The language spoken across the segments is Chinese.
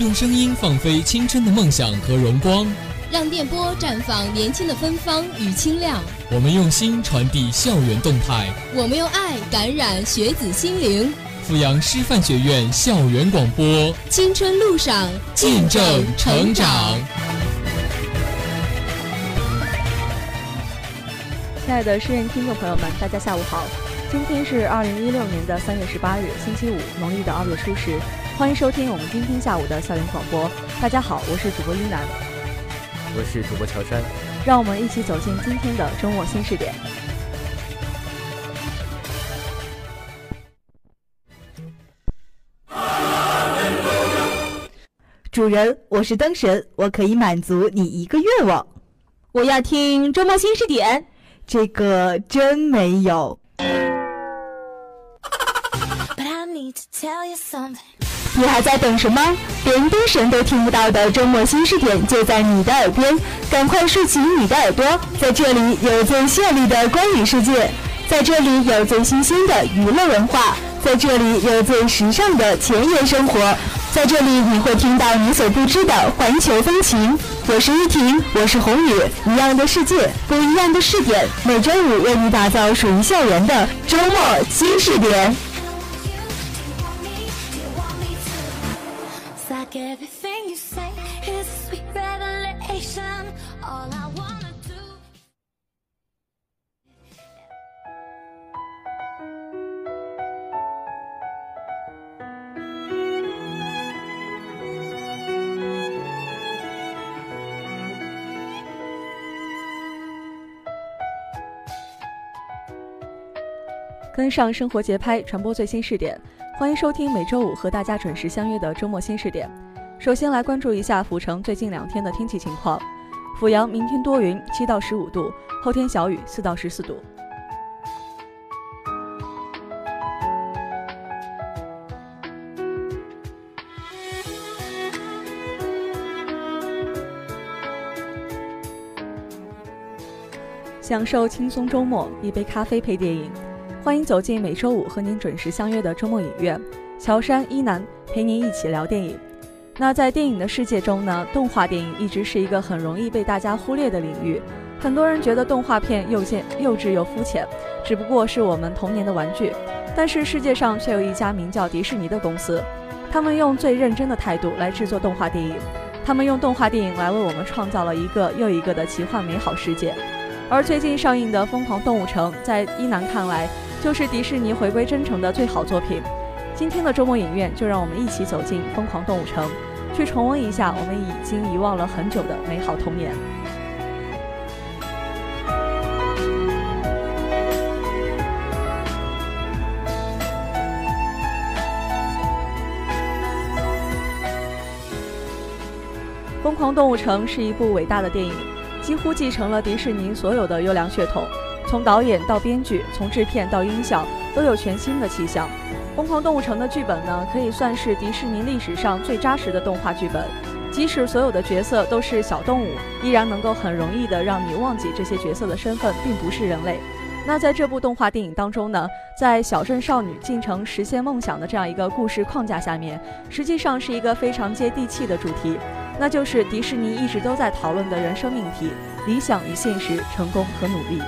用声音放飞青春的梦想和荣光，让电波绽放年轻的芬芳与清亮。我们用心传递校园动态，我们用爱感染学子心灵。阜阳师范学院校园广播，青春路上见证成长。亲爱的师院听众朋友们，大家下午好。今天是二零一六年的三月十八日，星期五，农历的二月初十。欢迎收听我们今天下午的校园广播。大家好，我是主播英楠，我是主播乔山。让我们一起走进今天的周末新视点。主人，我是灯神，我可以满足你一个愿望。我要听周末新视点。这个真没有。你还在等什么？连灯神都听不到的周末新视点就在你的耳边，赶快竖起你的耳朵，在这里有最绚丽的观影世界，在这里有最新鲜的娱乐文化，在这里有最时尚的前沿生活，在这里你会听到你所不知的环球风情。我是玉婷，我是红宇，一样的世界，不一样的视点，每周五为你打造属于校园的周末新视点。跟上生活节拍，传播最新视点。欢迎收听每周五和大家准时相约的周末新视点。首先来关注一下阜城最近两天的天气情况。阜阳明天多云，七到十五度；后天小雨，四到十四度。享受轻松周末，一杯咖啡配电影。欢迎走进每周五和您准时相约的周末影院，乔山一南陪您一起聊电影。那在电影的世界中呢，动画电影一直是一个很容易被大家忽略的领域。很多人觉得动画片又贱、幼稚又肤浅，只不过是我们童年的玩具。但是世界上却有一家名叫迪士尼的公司，他们用最认真的态度来制作动画电影，他们用动画电影来为我们创造了一个又一个的奇幻美好世界。而最近上映的《疯狂动物城》在一南看来。就是迪士尼回归真诚的最好作品。今天的周末影院，就让我们一起走进疯狂动物城，去重温一下我们已经遗忘了很久的美好童年。疯狂动物城是一部伟大的电影，几乎继承了迪士尼所有的优良血统。从导演到编剧，从制片到音效，都有全新的气象。《疯狂动物城》的剧本呢，可以算是迪士尼历史上最扎实的动画剧本。即使所有的角色都是小动物，依然能够很容易的让你忘记这些角色的身份并不是人类。那在这部动画电影当中呢，在小镇少女进城实现梦想的这样一个故事框架下面，实际上是一个非常接地气的主题，那就是迪士尼一直都在讨论的人生命题：理想与现实，成功和努力。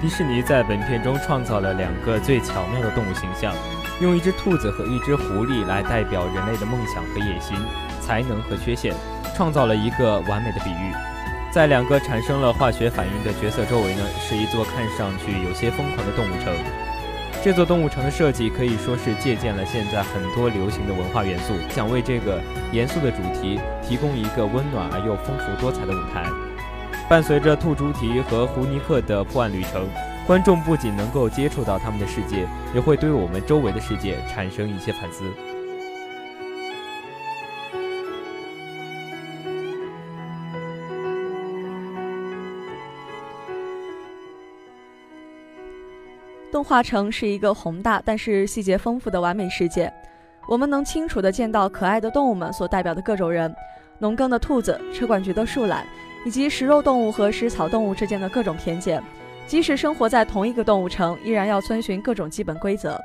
迪士尼在本片中创造了两个最巧妙的动物形象，用一只兔子和一只狐狸来代表人类的梦想和野心、才能和缺陷，创造了一个完美的比喻。在两个产生了化学反应的角色周围呢，是一座看上去有些疯狂的动物城。这座动物城的设计可以说是借鉴了现在很多流行的文化元素，想为这个严肃的主题提供一个温暖而又丰富多彩的舞台。伴随着兔猪蹄和胡尼克的破案旅程，观众不仅能够接触到他们的世界，也会对我们周围的世界产生一些反思。动画城是一个宏大但是细节丰富的完美世界，我们能清楚地见到可爱的动物们所代表的各种人：农耕的兔子、车管局的树懒。以及食肉动物和食草动物之间的各种偏见，即使生活在同一个动物城，依然要遵循各种基本规则。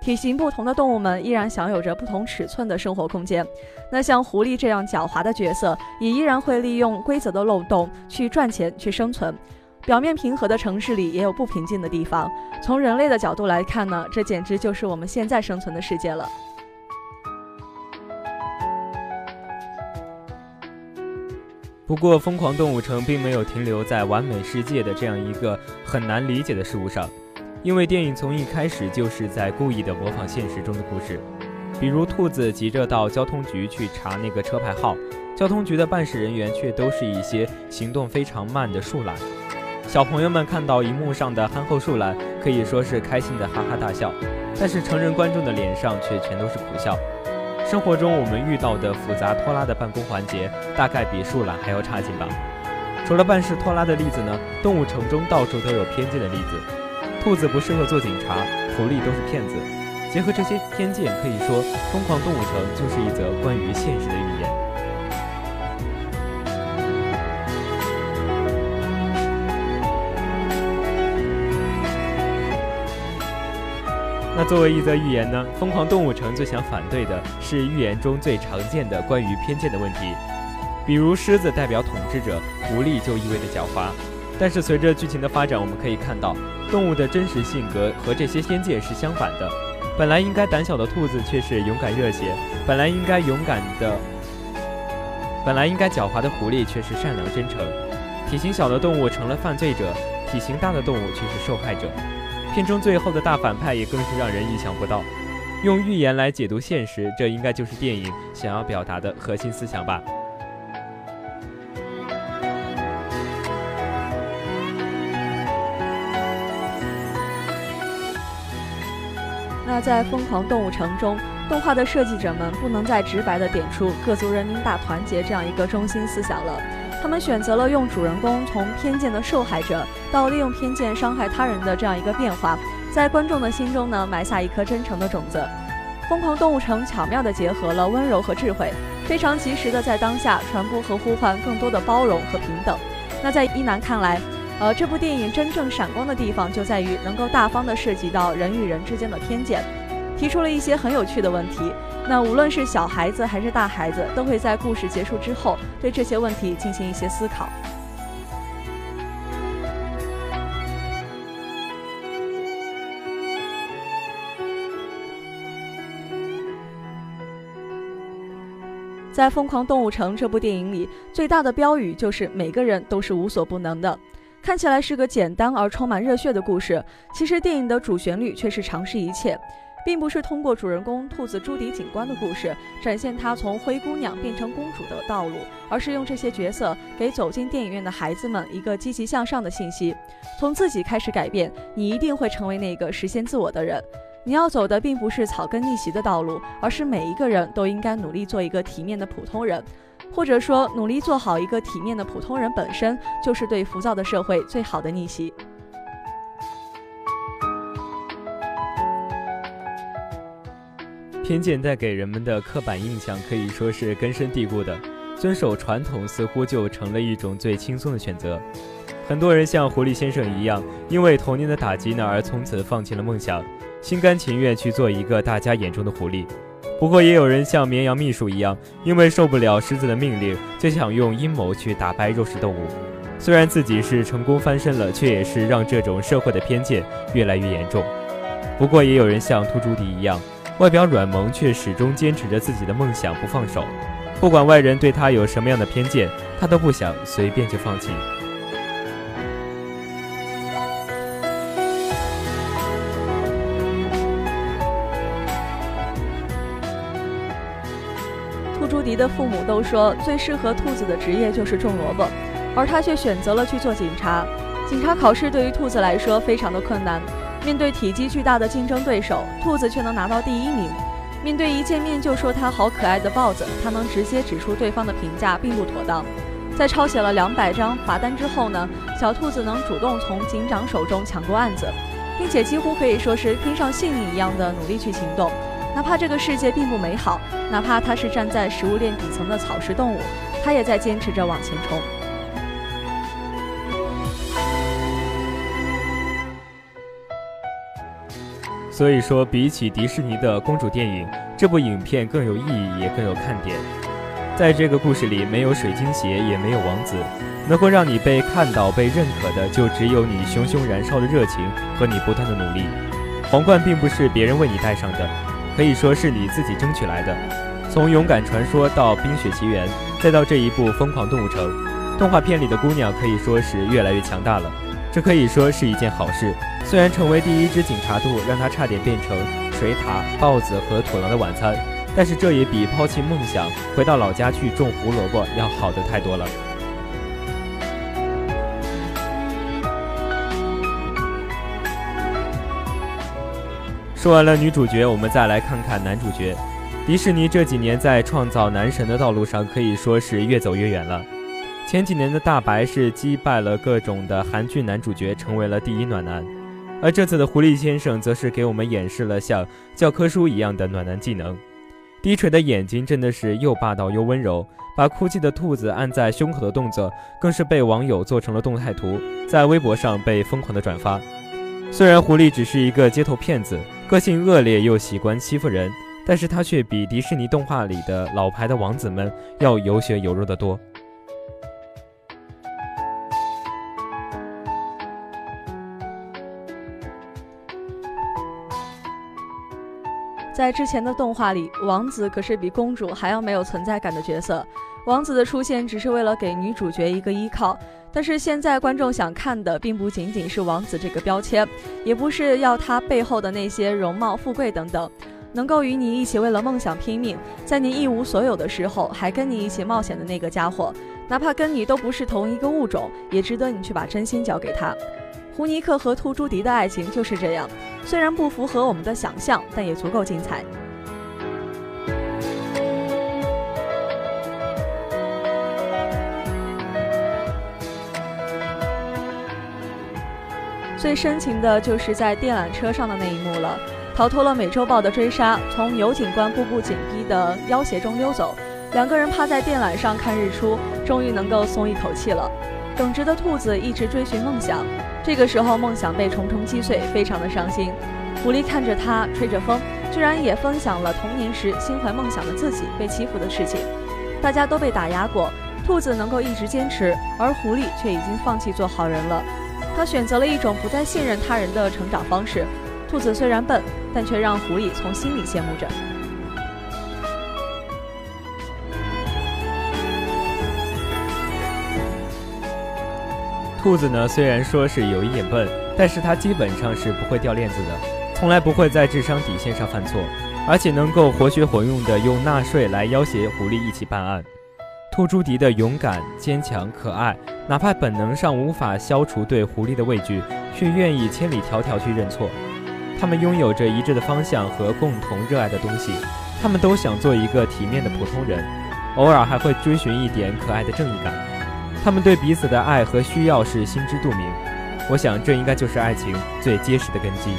体型不同的动物们依然享有着不同尺寸的生活空间。那像狐狸这样狡猾的角色，也依然会利用规则的漏洞去赚钱、去生存。表面平和的城市里也有不平静的地方。从人类的角度来看呢，这简直就是我们现在生存的世界了。不过，《疯狂动物城》并没有停留在完美世界的这样一个很难理解的事物上。因为电影从一开始就是在故意的模仿现实中的故事，比如兔子急着到交通局去查那个车牌号，交通局的办事人员却都是一些行动非常慢的树懒。小朋友们看到荧幕上的憨厚树懒，可以说是开心的哈哈大笑，但是成人观众的脸上却全都是苦笑。生活中我们遇到的复杂拖拉的办公环节，大概比树懒还要差劲吧。除了办事拖拉的例子呢，动物城中到处都有偏见的例子。兔子不适合做警察，狐狸都是骗子。结合这些偏见，可以说《疯狂动物城》就是一则关于现实的寓言。那作为一则寓言呢，《疯狂动物城》最想反对的是寓言中最常见的关于偏见的问题，比如狮子代表统治者，狐狸就意味着狡猾。但是随着剧情的发展，我们可以看到。动物的真实性格和这些偏见是相反的。本来应该胆小的兔子却是勇敢热血；本来应该勇敢的，本来应该狡猾的狐狸却是善良真诚。体型小的动物成了犯罪者，体型大的动物却是受害者。片中最后的大反派也更是让人意想不到。用寓言来解读现实，这应该就是电影想要表达的核心思想吧。那在《疯狂动物城》中，动画的设计者们不能再直白地点出“各族人民大团结”这样一个中心思想了，他们选择了用主人公从偏见的受害者到利用偏见伤害他人的这样一个变化，在观众的心中呢埋下一颗真诚的种子。《疯狂动物城》巧妙地结合了温柔和智慧，非常及时地在当下传播和呼唤更多的包容和平等。那在一南看来，呃，这部电影真正闪光的地方就在于能够大方地涉及到人与人之间的偏见，提出了一些很有趣的问题。那无论是小孩子还是大孩子，都会在故事结束之后对这些问题进行一些思考。在《疯狂动物城》这部电影里，最大的标语就是“每个人都是无所不能的”。看起来是个简单而充满热血的故事，其实电影的主旋律却是尝试一切，并不是通过主人公兔子朱迪警官的故事展现他从灰姑娘变成公主的道路，而是用这些角色给走进电影院的孩子们一个积极向上的信息：从自己开始改变，你一定会成为那个实现自我的人。你要走的并不是草根逆袭的道路，而是每一个人都应该努力做一个体面的普通人。或者说，努力做好一个体面的普通人本身就是对浮躁的社会最好的逆袭。偏见带给人们的刻板印象可以说是根深蒂固的，遵守传统似乎就成了一种最轻松的选择。很多人像狐狸先生一样，因为童年的打击呢而从此放弃了梦想，心甘情愿去做一个大家眼中的狐狸。不过，也有人像绵羊秘书一样，因为受不了狮子的命令，就想用阴谋去打败肉食动物。虽然自己是成功翻身了，却也是让这种社会的偏见越来越严重。不过，也有人像秃朱迪一样，外表软萌，却始终坚持着自己的梦想不放手。不管外人对他有什么样的偏见，他都不想随便就放弃。兔朱迪的父母都说，最适合兔子的职业就是种萝卜，而他却选择了去做警察。警察考试对于兔子来说非常的困难，面对体积巨大的竞争对手，兔子却能拿到第一名。面对一见面就说它好可爱的豹子，它能直接指出对方的评价并不妥当。在抄写了两百张罚单之后呢，小兔子能主动从警长手中抢过案子，并且几乎可以说是拼上性命一样的努力去行动。哪怕这个世界并不美好，哪怕它是站在食物链底层的草食动物，它也在坚持着往前冲。所以说，比起迪士尼的公主电影，这部影片更有意义，也更有看点。在这个故事里，没有水晶鞋，也没有王子，能够让你被看到、被认可的，就只有你熊熊燃烧的热情和你不断的努力。皇冠并不是别人为你戴上的，可以说是你自己争取来的。从勇敢传说到冰雪奇缘，再到这一部疯狂动物城，动画片里的姑娘可以说是越来越强大了。这可以说是一件好事。虽然成为第一只警察兔让他差点变成水獭、豹子和土狼的晚餐。但是这也比抛弃梦想回到老家去种胡萝卜要好的太多了。说完了女主角，我们再来看看男主角。迪士尼这几年在创造男神的道路上可以说是越走越远了。前几年的大白是击败了各种的韩剧男主角，成为了第一暖男，而这次的狐狸先生则是给我们演示了像教科书一样的暖男技能。低垂的眼睛真的是又霸道又温柔，把哭泣的兔子按在胸口的动作更是被网友做成了动态图，在微博上被疯狂的转发。虽然狐狸只是一个街头骗子，个性恶劣又喜欢欺负人，但是他却比迪士尼动画里的老牌的王子们要有血有肉的多。在之前的动画里，王子可是比公主还要没有存在感的角色。王子的出现只是为了给女主角一个依靠。但是现在观众想看的，并不仅仅是王子这个标签，也不是要他背后的那些容貌、富贵等等，能够与你一起为了梦想拼命，在你一无所有的时候还跟你一起冒险的那个家伙，哪怕跟你都不是同一个物种，也值得你去把真心交给他。胡尼克和兔朱迪的爱情就是这样，虽然不符合我们的想象，但也足够精彩。最深情的就是在电缆车上的那一幕了，逃脱了美洲豹的追杀，从油警官步步紧逼的要挟中溜走，两个人趴在电缆上看日出，终于能够松一口气了。耿直的兔子一直追寻梦想。这个时候，梦想被重重击碎，非常的伤心。狐狸看着他，吹着风，居然也分享了童年时心怀梦想的自己被欺负的事情。大家都被打压过，兔子能够一直坚持，而狐狸却已经放弃做好人了。他选择了一种不再信任他人的成长方式。兔子虽然笨，但却让狐狸从心里羡慕着。兔子呢，虽然说是有一点笨，但是它基本上是不会掉链子的，从来不会在智商底线上犯错，而且能够活学活用的用纳税来要挟狐狸一起办案。兔朱迪的勇敢、坚强、可爱，哪怕本能上无法消除对狐狸的畏惧，却愿意千里迢迢去认错。他们拥有着一致的方向和共同热爱的东西，他们都想做一个体面的普通人，偶尔还会追寻一点可爱的正义感。他们对彼此的爱和需要是心知肚明，我想这应该就是爱情最结实的根基。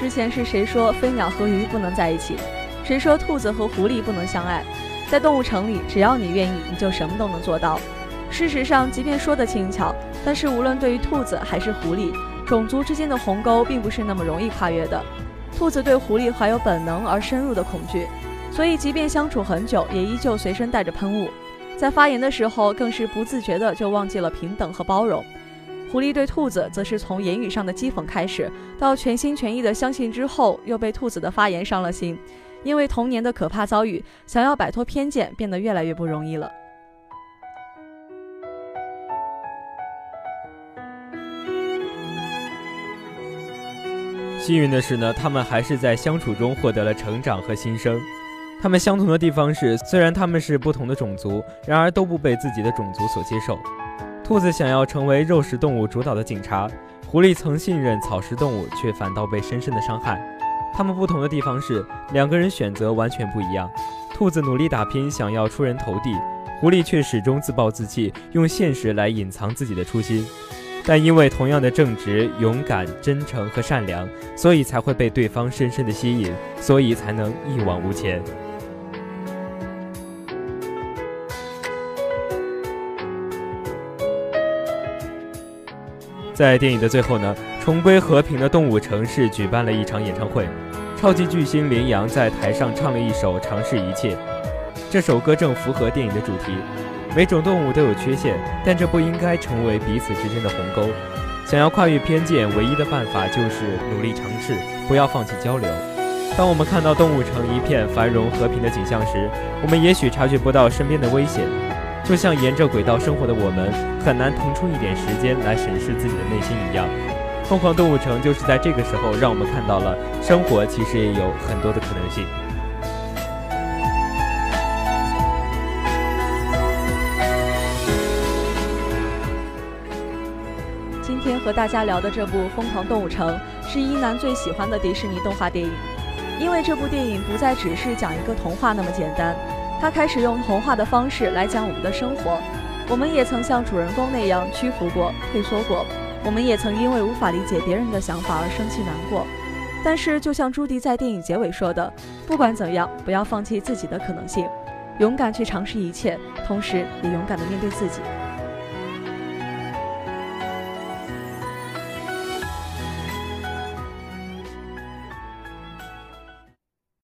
之前是谁说飞鸟和鱼不能在一起？谁说兔子和狐狸不能相爱？在动物城里，只要你愿意，你就什么都能做到。事实上，即便说的轻巧，但是无论对于兔子还是狐狸。种族之间的鸿沟并不是那么容易跨越的。兔子对狐狸怀有本能而深入的恐惧，所以即便相处很久，也依旧随身带着喷雾。在发言的时候，更是不自觉的就忘记了平等和包容。狐狸对兔子，则是从言语上的讥讽开始，到全心全意的相信之后，又被兔子的发言伤了心。因为童年的可怕遭遇，想要摆脱偏见，变得越来越不容易了。幸运的是呢，他们还是在相处中获得了成长和新生。他们相同的地方是，虽然他们是不同的种族，然而都不被自己的种族所接受。兔子想要成为肉食动物主导的警察，狐狸曾信任草食动物，却反倒被深深的伤害。他们不同的地方是，两个人选择完全不一样。兔子努力打拼，想要出人头地；狐狸却始终自暴自弃，用现实来隐藏自己的初心。但因为同样的正直、勇敢、真诚和善良，所以才会被对方深深的吸引，所以才能一往无前。在电影的最后呢，重归和平的动物城市举办了一场演唱会，超级巨星羚羊在台上唱了一首尝试一切，这首歌正符合电影的主题。每种动物都有缺陷，但这不应该成为彼此之间的鸿沟。想要跨越偏见，唯一的办法就是努力尝试，不要放弃交流。当我们看到动物城一片繁荣和平的景象时，我们也许察觉不到身边的危险。就像沿着轨道生活的我们，很难腾出一点时间来审视自己的内心一样。疯狂动物城就是在这个时候，让我们看到了生活其实也有很多的可能性。和大家聊的这部《疯狂动物城》是一楠最喜欢的迪士尼动画电影，因为这部电影不再只是讲一个童话那么简单，它开始用童话的方式来讲我们的生活。我们也曾像主人公那样屈服过、退缩过，我们也曾因为无法理解别人的想法而生气难过。但是，就像朱迪在电影结尾说的，不管怎样，不要放弃自己的可能性，勇敢去尝试一切，同时也勇敢地面对自己。